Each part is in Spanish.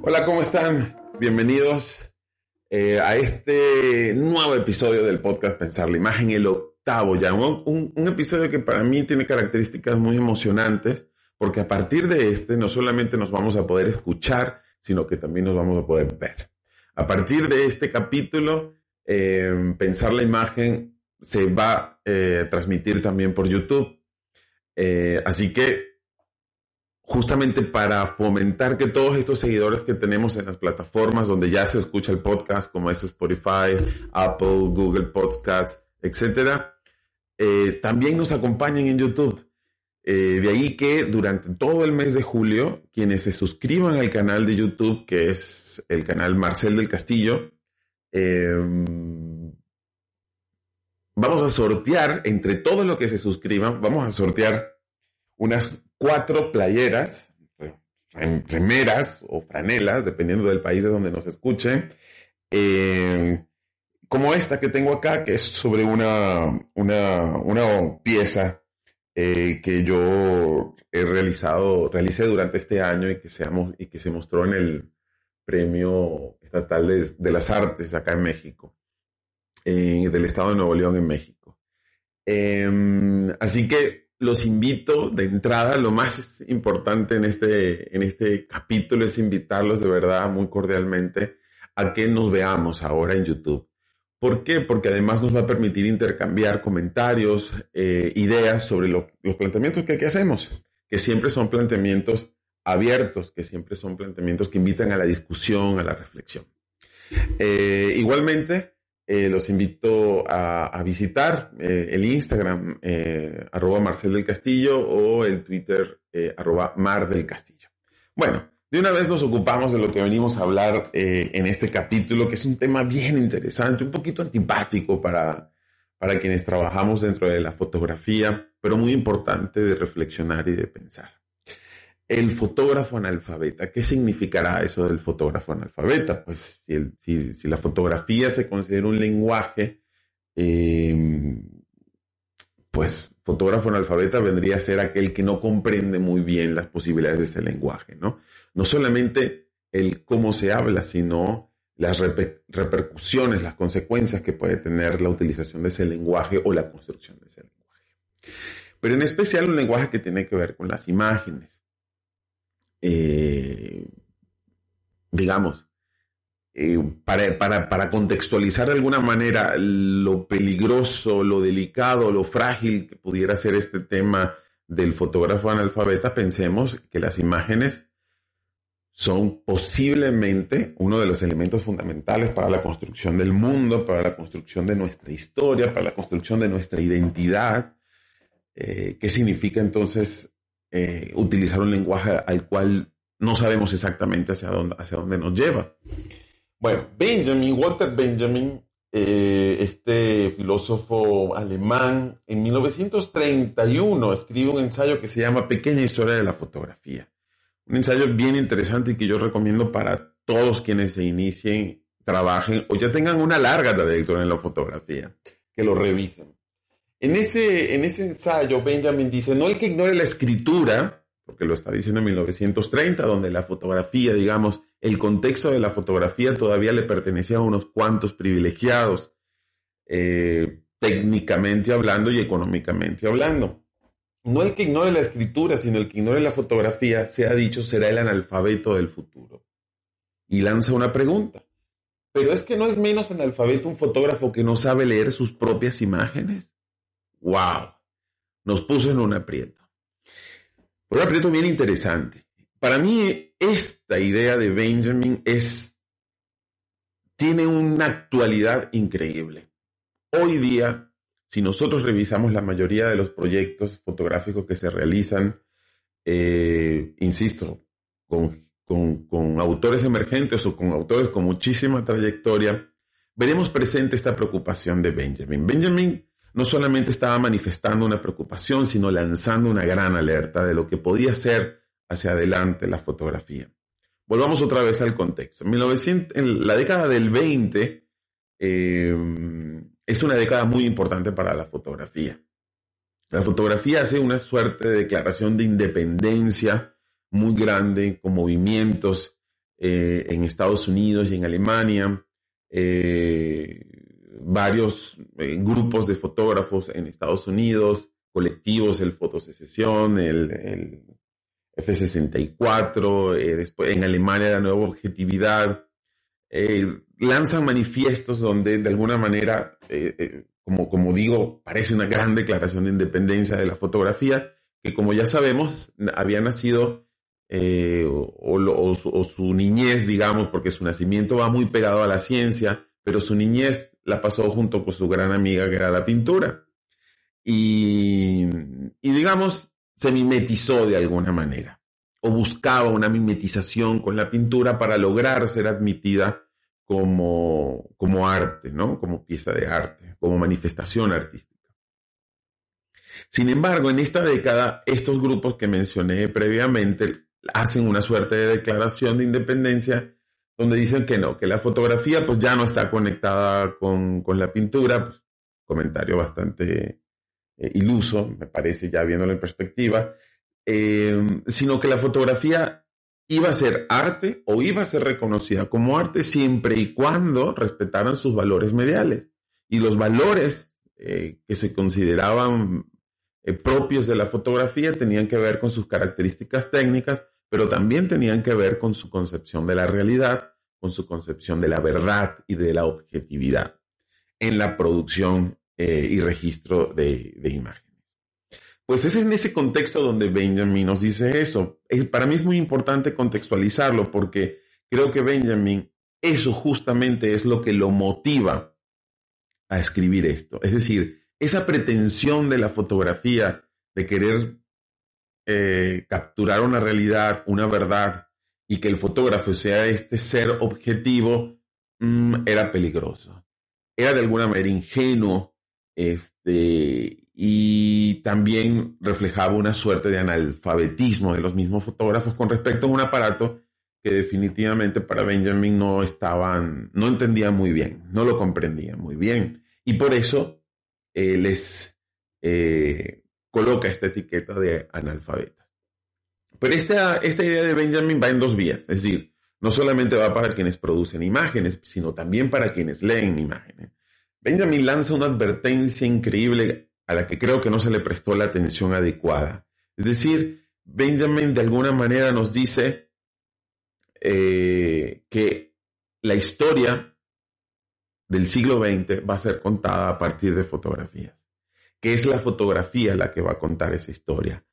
Hola, ¿cómo están? Bienvenidos eh, a este nuevo episodio del podcast Pensar la Imagen, el octavo ya. Un, episodio que para mí tiene características muy emocionantes, porque a partir de este no solamente nos vamos a poder escuchar, sino que también nos vamos a poder ver. A partir de este capítulo, eh, Pensar la Imagen se va a eh, transmitir también por YouTube. Eh, así que justamente para fomentar que todos estos seguidores que tenemos en las plataformas donde ya se escucha el podcast, como es Spotify, Apple, Google Podcasts, etcétera, eh, también nos acompañen en YouTube. Eh, de ahí que durante todo el mes de julio, quienes se suscriban al canal de YouTube, que es el canal Marcel del Castillo, em, vamos a sortear, entre todo lo que se suscriban, vamos a sortear unas cuatro playeras, remeras o franelas, dependiendo del país de donde nos escuchen, eh, como esta que tengo acá, que es sobre una, una, pieza eh, que yo he realizado, realicé durante este año y que, seamos, y que se mostró en el Premio Estatal de, las Artes acá en México, del Estado de Nuevo León en México. Em, así que los invito de entrada, lo más importante en este, en este capítulo es invitarlos de verdad muy cordialmente a que nos veamos ahora en YouTube. ¿Por qué? Porque además nos va a permitir intercambiar comentarios, eh, ideas sobre los planteamientos que aquí hacemos, que siempre son planteamientos abiertos, que siempre son planteamientos que invitan a la discusión, a la reflexión. Eh, igualmente, eh, los invito a, visitar eh, el Instagram eh, arroba Marcel del Castillo o el Twitter arroba Mar del Castillo. Bueno, de una vez nos ocupamos de lo que venimos a hablar en este capítulo, que es un tema bien interesante, un poquito antipático para, para quienes trabajamos dentro de la fotografía, pero muy importante de reflexionar y de pensar el fotógrafo analfabeta. ¿Qué significará eso del fotógrafo analfabeta? Pues si, la fotografía se considera un lenguaje, em, pues fotógrafo analfabeta vendría a ser aquel que no comprende muy bien las posibilidades de ese lenguaje, ¿no? No solamente el cómo se habla, sino las repercusiones, las consecuencias que puede tener la utilización de ese lenguaje o la construcción de ese lenguaje. Pero en especial un lenguaje que tiene que ver con las imágenes. Eh, digamos, eh, para, para, para, contextualizar de alguna manera lo peligroso, lo delicado, lo frágil que pudiera ser este tema del fotógrafo analfabeta, pensemos que las imágenes son posiblemente uno de los elementos fundamentales para la construcción del mundo, para la construcción de nuestra historia, para la construcción de nuestra identidad. Eh, ¿Qué significa entonces eh, utilizar un lenguaje al cual no sabemos exactamente hacia dónde, hacia dónde nos lleva. Bueno, Benjamin, Walter Benjamin, eh, este filósofo alemán, en 1931 escribe un ensayo que se llama Pequeña Historia de la Fotografía. Un ensayo bien interesante y que yo recomiendo para todos quienes se inicien, trabajen o ya tengan una larga trayectoria en la fotografía, que lo revisen. En ese, en ese ensayo, Benjamin dice, no el que ignore la escritura, porque lo está diciendo en 1930, donde la fotografía, digamos, el contexto de la fotografía todavía le pertenecía a unos cuantos privilegiados, eh, técnicamente hablando y económicamente hablando. No el que ignore la escritura, sino el que ignore la fotografía, se ha dicho, será el analfabeto del futuro. Y lanza una pregunta. Pero es que no es menos analfabeto un fotógrafo que no sabe leer sus propias imágenes wow, nos puso en un aprieto. Un aprieto bien interesante. Para mí esta idea de Benjamin es, tiene una actualidad increíble. Hoy día si nosotros revisamos la mayoría de los proyectos fotográficos que se realizan, eh, insisto, con, con, autores emergentes o con autores con muchísima trayectoria, veremos presente esta preocupación de Benjamin. Benjamin no solamente estaba manifestando una preocupación, sino lanzando una gran alerta de lo que podía ser hacia adelante la fotografía. Volvamos otra vez al contexto. En, la década del 20 eh, es una década muy importante para la fotografía. La fotografía hace una suerte de declaración de independencia muy grande con movimientos eh, en Estados Unidos y en Alemania. Eh, varios grupos de fotógrafos en Estados Unidos, colectivos, el Fotosecesión, el, el F64, eh, en Alemania la nueva objetividad, eh, lanzan manifiestos donde de alguna manera, eh, como, como digo, parece una gran declaración de independencia de la fotografía, que como ya sabemos, había nacido o, o, su niñez, digamos, porque su nacimiento va muy pegado a la ciencia, pero su niñez la pasó junto con su gran amiga que era la pintura. Y, digamos, se mimetizó de alguna manera o buscaba una mimetización con la pintura para lograr ser admitida como, como arte, ¿no? Como pieza de arte, como manifestación artística. Sin embargo, en esta década, estos grupos que mencioné previamente hacen una suerte de declaración de independencia donde dicen que no, que la fotografía pues ya no está conectada con, la pintura, pues, comentario bastante eh, iluso, me parece, ya viéndolo en perspectiva, eh, sino que la fotografía iba a ser arte o iba a ser reconocida como arte siempre y cuando respetaran sus valores mediales. Y los valores eh, que se consideraban propios de la fotografía tenían que ver con sus características técnicas, pero también tenían que ver con su concepción de la realidad, con su concepción de la verdad y de la objetividad en la producción eh, y registro de, imágenes. Pues es en ese contexto donde Benjamin nos dice eso. para mí es muy importante contextualizarlo porque creo que Benjamin, eso justamente es lo que lo motiva a escribir esto. Es decir, esa pretensión de la fotografía de querer eh, capturar una realidad, una verdad, y que el fotógrafo sea este ser objetivo, mm, era peligroso. Era de alguna manera ingenuo este, y también reflejaba una suerte de analfabetismo de los mismos fotógrafos con respecto a un aparato que definitivamente para Benjamin no estaban, no entendían muy bien, no lo comprendían muy bien. Y por eso eh, les eh, coloca esta etiqueta de analfabeta. Pero esta, esta idea de Benjamin va en dos vías, es decir, no solamente va para quienes producen imágenes, sino también para quienes leen imágenes. Benjamin lanza una advertencia increíble a la que creo que no se le prestó la atención adecuada. Es decir, Benjamin de alguna manera nos dice eh, que la historia del siglo XX va a ser contada a partir de fotografías, que es la fotografía la que va a contar esa historia.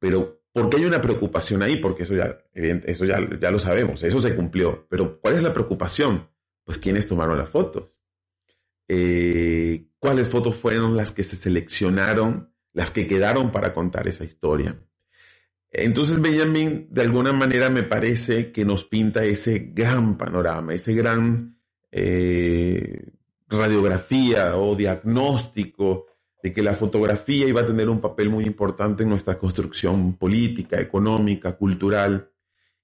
Pero, ¿por qué hay una preocupación ahí? Porque eso ya, eso ya, ya lo sabemos, eso se cumplió. Pero, ¿cuál es la preocupación? Pues, ¿quiénes tomaron las fotos? Eh, cuáles fotos fueron las que se seleccionaron, las que quedaron para contar esa historia. Entonces Benjamin de alguna manera me parece que nos pinta ese gran panorama, ese gran eh, radiografía o diagnóstico de que la fotografía iba a tener un papel muy importante en nuestra construcción política, económica, cultural,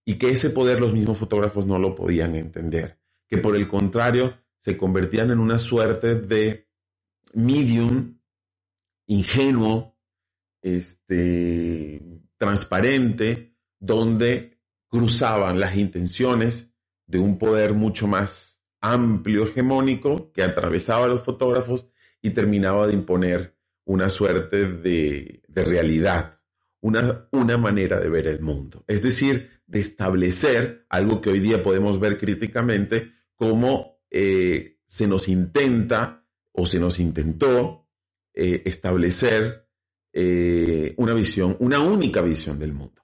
y que ese poder los mismos fotógrafos no lo podían entender, que por el contrario se convertían en una suerte de medium ingenuo, este, transparente, donde cruzaban las intenciones de un poder mucho más amplio, hegemónico, que atravesaba a los fotógrafos y terminaba de imponer una suerte de, realidad, una, una manera de ver el mundo. Es decir, de establecer algo que hoy día podemos ver críticamente como eh, se nos intenta o se nos intentó eh, establecer eh, una visión, una única visión del mundo.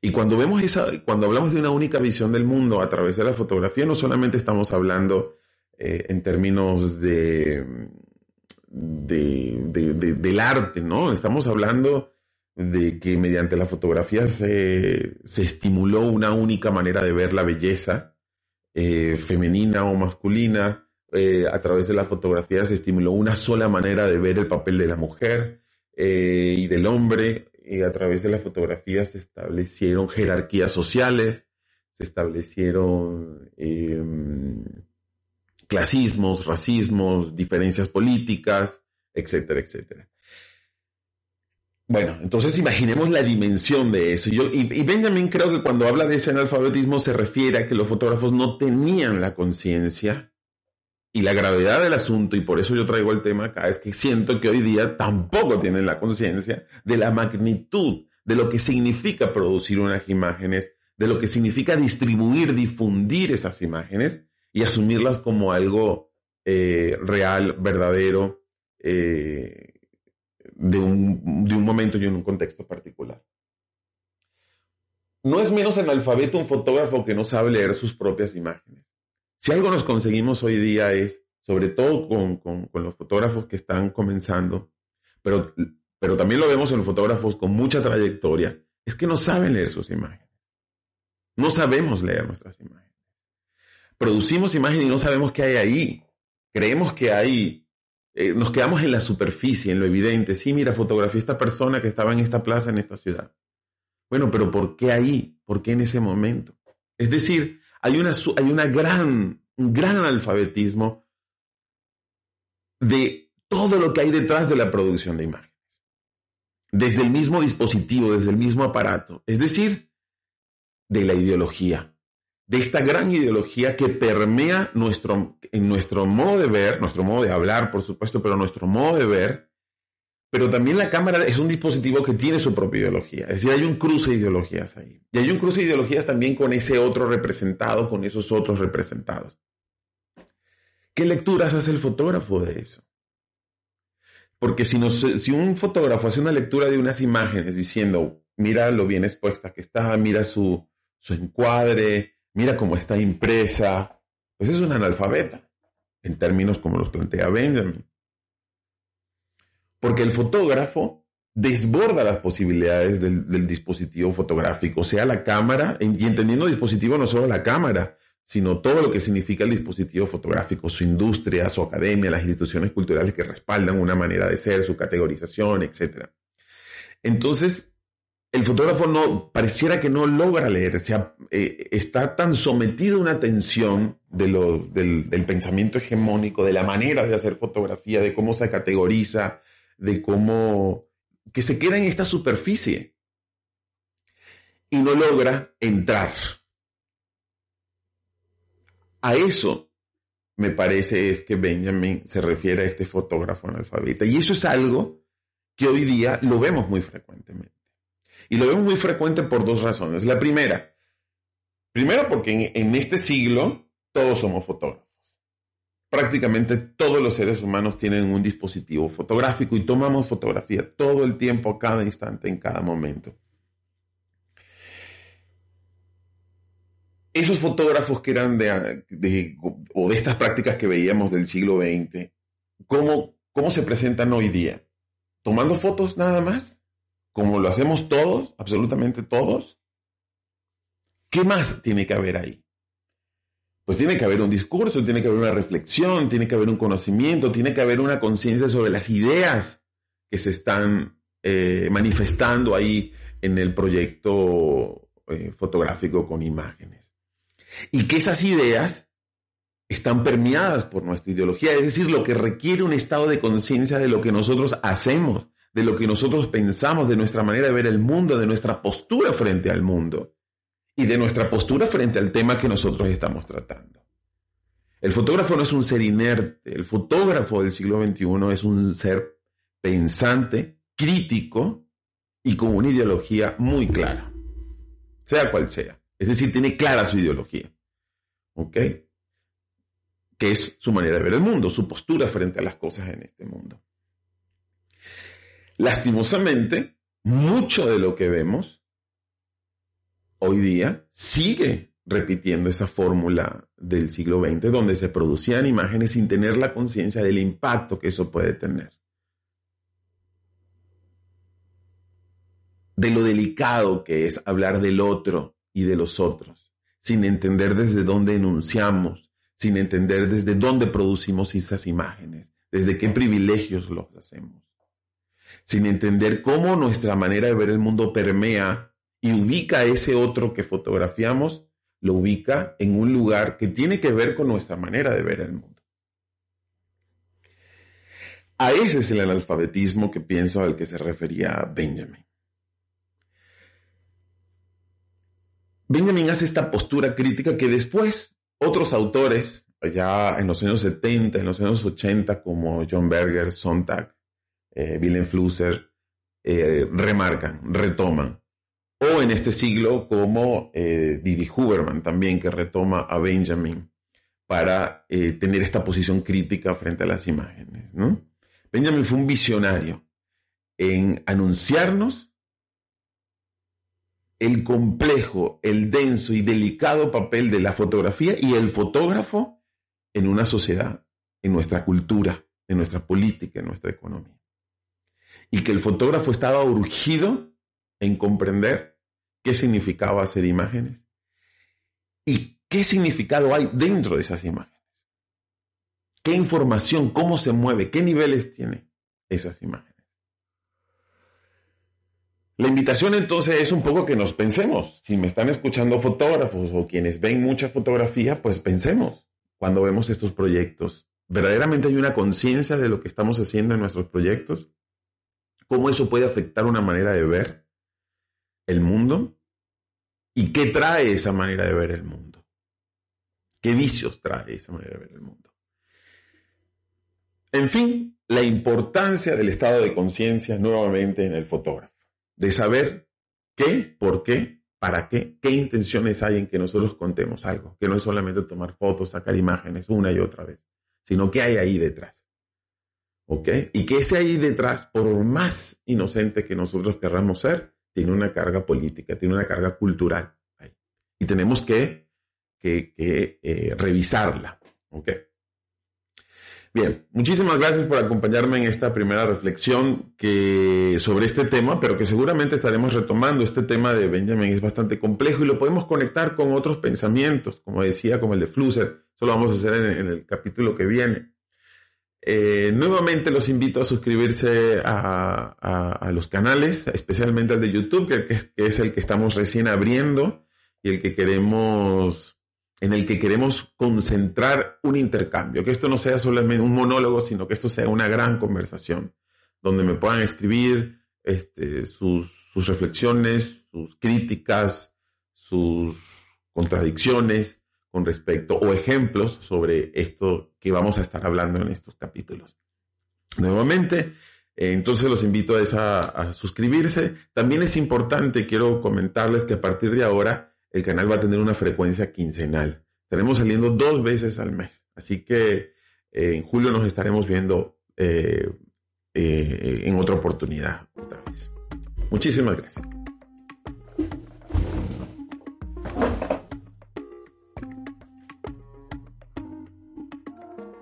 Y cuando vemos esa, cuando hablamos de una única visión del mundo a través de la fotografía, no solamente estamos hablando en términos de, del arte, ¿no? Estamos hablando de que mediante la fotografía se, estimuló una única manera de ver la belleza eh, femenina o masculina. Eh, a través de la fotografía se estimuló una sola manera de ver el papel de la mujer eh, y del hombre. Y a través de la fotografía se establecieron jerarquías sociales, se establecieron em, clasismos, racismos, diferencias políticas, etcétera, etcétera. Bueno, entonces imaginemos la dimensión de eso. Yo, y, y, Benjamin creo que cuando habla de ese analfabetismo se refiere a que los fotógrafos no tenían la conciencia y la gravedad del asunto, y por eso yo traigo el tema acá, es que siento que hoy día tampoco tienen la conciencia de la magnitud de lo que significa producir unas imágenes, de lo que significa distribuir, difundir esas imágenes y asumirlas como algo eh, real, verdadero, eh, de, un, de un momento y en un contexto particular. No es menos analfabeto un fotógrafo que no sabe leer sus propias imágenes. Si algo nos conseguimos hoy día es, sobre todo con, con, los fotógrafos que están comenzando, pero, pero también lo vemos en los fotógrafos con mucha trayectoria, es que no saben leer sus imágenes. No sabemos leer nuestras imágenes producimos imagen y no sabemos qué hay ahí. Creemos que hay, eh, nos quedamos en la superficie, en lo evidente. Sí, mira, fotografié a esta persona que estaba en esta plaza, en esta ciudad. Bueno, pero ¿por qué ahí? ¿Por qué en ese momento? Es decir, hay, una, hay una gran, un gran analfabetismo de todo lo que hay detrás de la producción de imágenes. Desde el mismo dispositivo, desde el mismo aparato. Es decir, de la ideología, de esta gran ideología que permea nuestro, en nuestro modo de ver, nuestro modo de hablar, por supuesto, pero nuestro modo de ver. Pero también la cámara es un dispositivo que tiene su propia ideología. Es decir, hay un cruce de ideologías ahí. Y hay un cruce de ideologías también con ese otro representado, con esos otros representados. ¿Qué lecturas hace el fotógrafo de eso? Porque si, si un fotógrafo hace una lectura de unas imágenes diciendo, mira lo bien expuesta que está, mira su, su encuadre, mira cómo está impresa, pues es un analfabeta, en términos como los plantea Benjamin. Porque el fotógrafo desborda las posibilidades del, dispositivo fotográfico, sea la cámara, y entendiendo dispositivo no solo la cámara, sino todo lo que significa el dispositivo fotográfico, su industria, su academia, las instituciones culturales que respaldan una manera de ser, su categorización, etc. Entonces, el fotógrafo no pareciera que no logra leer, sea, eh, está tan sometido a una tensión de del, del, pensamiento hegemónico, de la manera de hacer fotografía, de cómo se categoriza, de cómo que se queda en esta superficie y no logra entrar. A eso me parece es que Benjamin se refiere a este fotógrafo analfabeta y eso es algo que hoy día lo vemos muy frecuentemente. Y lo vemos muy frecuente por dos razones. La primera, primero porque en, este siglo todos somos fotógrafos. Prácticamente todos los seres humanos tienen un dispositivo fotográfico y tomamos fotografía todo el tiempo, cada instante, en cada momento. Esos fotógrafos que eran de, o de estas prácticas que veíamos del siglo XX, ¿cómo, ¿cómo se presentan hoy día? ¿Tomando fotos nada más? como lo hacemos todos, absolutamente todos, ¿qué más tiene que haber ahí? Pues tiene que haber un discurso, tiene que haber una reflexión, tiene que haber un conocimiento, tiene que haber una conciencia sobre las ideas que se están eh, manifestando ahí en el proyecto eh, fotográfico con imágenes. Y que esas ideas están permeadas por nuestra ideología, es decir, lo que requiere un estado de conciencia de lo que nosotros hacemos, de lo que nosotros pensamos, de nuestra manera de ver el mundo, de nuestra postura frente al mundo y de nuestra postura frente al tema que nosotros estamos tratando. El fotógrafo no es un ser inerte, el fotógrafo del siglo XXI es un ser pensante, crítico y con una ideología muy clara, sea cual sea. Es decir, tiene clara su ideología. ¿Ok? Que es su manera de ver el mundo, su postura frente a las cosas en este mundo. Lastimosamente, mucho de lo que vemos hoy día sigue repitiendo esa fórmula del siglo XX, donde se producían imágenes sin tener la conciencia del impacto que eso puede tener. De lo delicado que es hablar del otro y de los otros, sin entender desde dónde enunciamos, sin entender desde dónde producimos esas imágenes, desde qué privilegios los hacemos, sin entender cómo nuestra manera de ver el mundo permea y ubica a ese otro que fotografiamos lo ubica en un lugar que tiene que ver con nuestra manera de ver el mundo. A ese es el analfabetismo que pienso al que se refería Benjamin. Benjamin hace esta postura crítica que después otros autores, allá en los años 70, en los años 80, como John Berger, Sontag, eh, Flusser, eh, remarcan, retoman o en este siglo como eh, Didi Huberman también, que retoma a Benjamin para eh, tener esta posición crítica frente a las imágenes. ¿no? Benjamin fue un visionario en anunciarnos el complejo, el denso y delicado papel de la fotografía y el fotógrafo en una sociedad, en nuestra cultura, en nuestra política, en nuestra economía. Y que el fotógrafo estaba urgido en comprender qué significaba hacer imágenes y qué significado hay dentro de esas imágenes. ¿Qué información, cómo se mueve, qué niveles tiene esas imágenes? La invitación entonces es un poco que nos pensemos. Si me están escuchando fotógrafos o quienes ven mucha fotografía, pues pensemos cuando vemos estos proyectos. ¿Verdaderamente hay una conciencia de lo que estamos haciendo en nuestros proyectos? ¿Cómo eso puede afectar una manera de ver? El mundo y qué trae esa manera de ver el mundo. ¿Qué vicios trae esa manera de ver el mundo? En fin, la importancia del estado de conciencia nuevamente en el fotógrafo, de saber qué, por qué, para qué, qué intenciones hay en que nosotros contemos algo, que no es solamente tomar fotos, sacar imágenes una y otra vez, sino qué hay ahí detrás. ¿Ok? Y que ese ahí detrás, por más inocente que nosotros querramos ser, tiene una carga política, tiene una carga cultural. Y tenemos que, eh, revisarla. Bien, muchísimas gracias por acompañarme en esta primera reflexión que, sobre este tema, pero que seguramente estaremos retomando. Este tema de Benjamin es bastante complejo y lo podemos conectar con otros pensamientos, como decía, como el de Flusser. Eso lo vamos a hacer en el capítulo que viene. Eh, nuevamente los invito a suscribirse a, los canales, especialmente al de YouTube, que, es, el que estamos recién abriendo y el que queremos, en el que queremos concentrar un intercambio, que esto no sea solamente un monólogo, sino que esto sea una gran conversación, donde me puedan escribir este, sus, sus reflexiones, sus críticas, sus contradicciones, con respecto o ejemplos sobre esto que vamos a estar hablando en estos capítulos. Nuevamente, eh, entonces los invito a, a suscribirse. También es importante, quiero comentarles que a partir de ahora el canal va a tener una frecuencia quincenal. Estaremos saliendo dos veces al mes. Así que eh, en julio nos estaremos viendo eh, en otra oportunidad otra vez. Muchísimas gracias.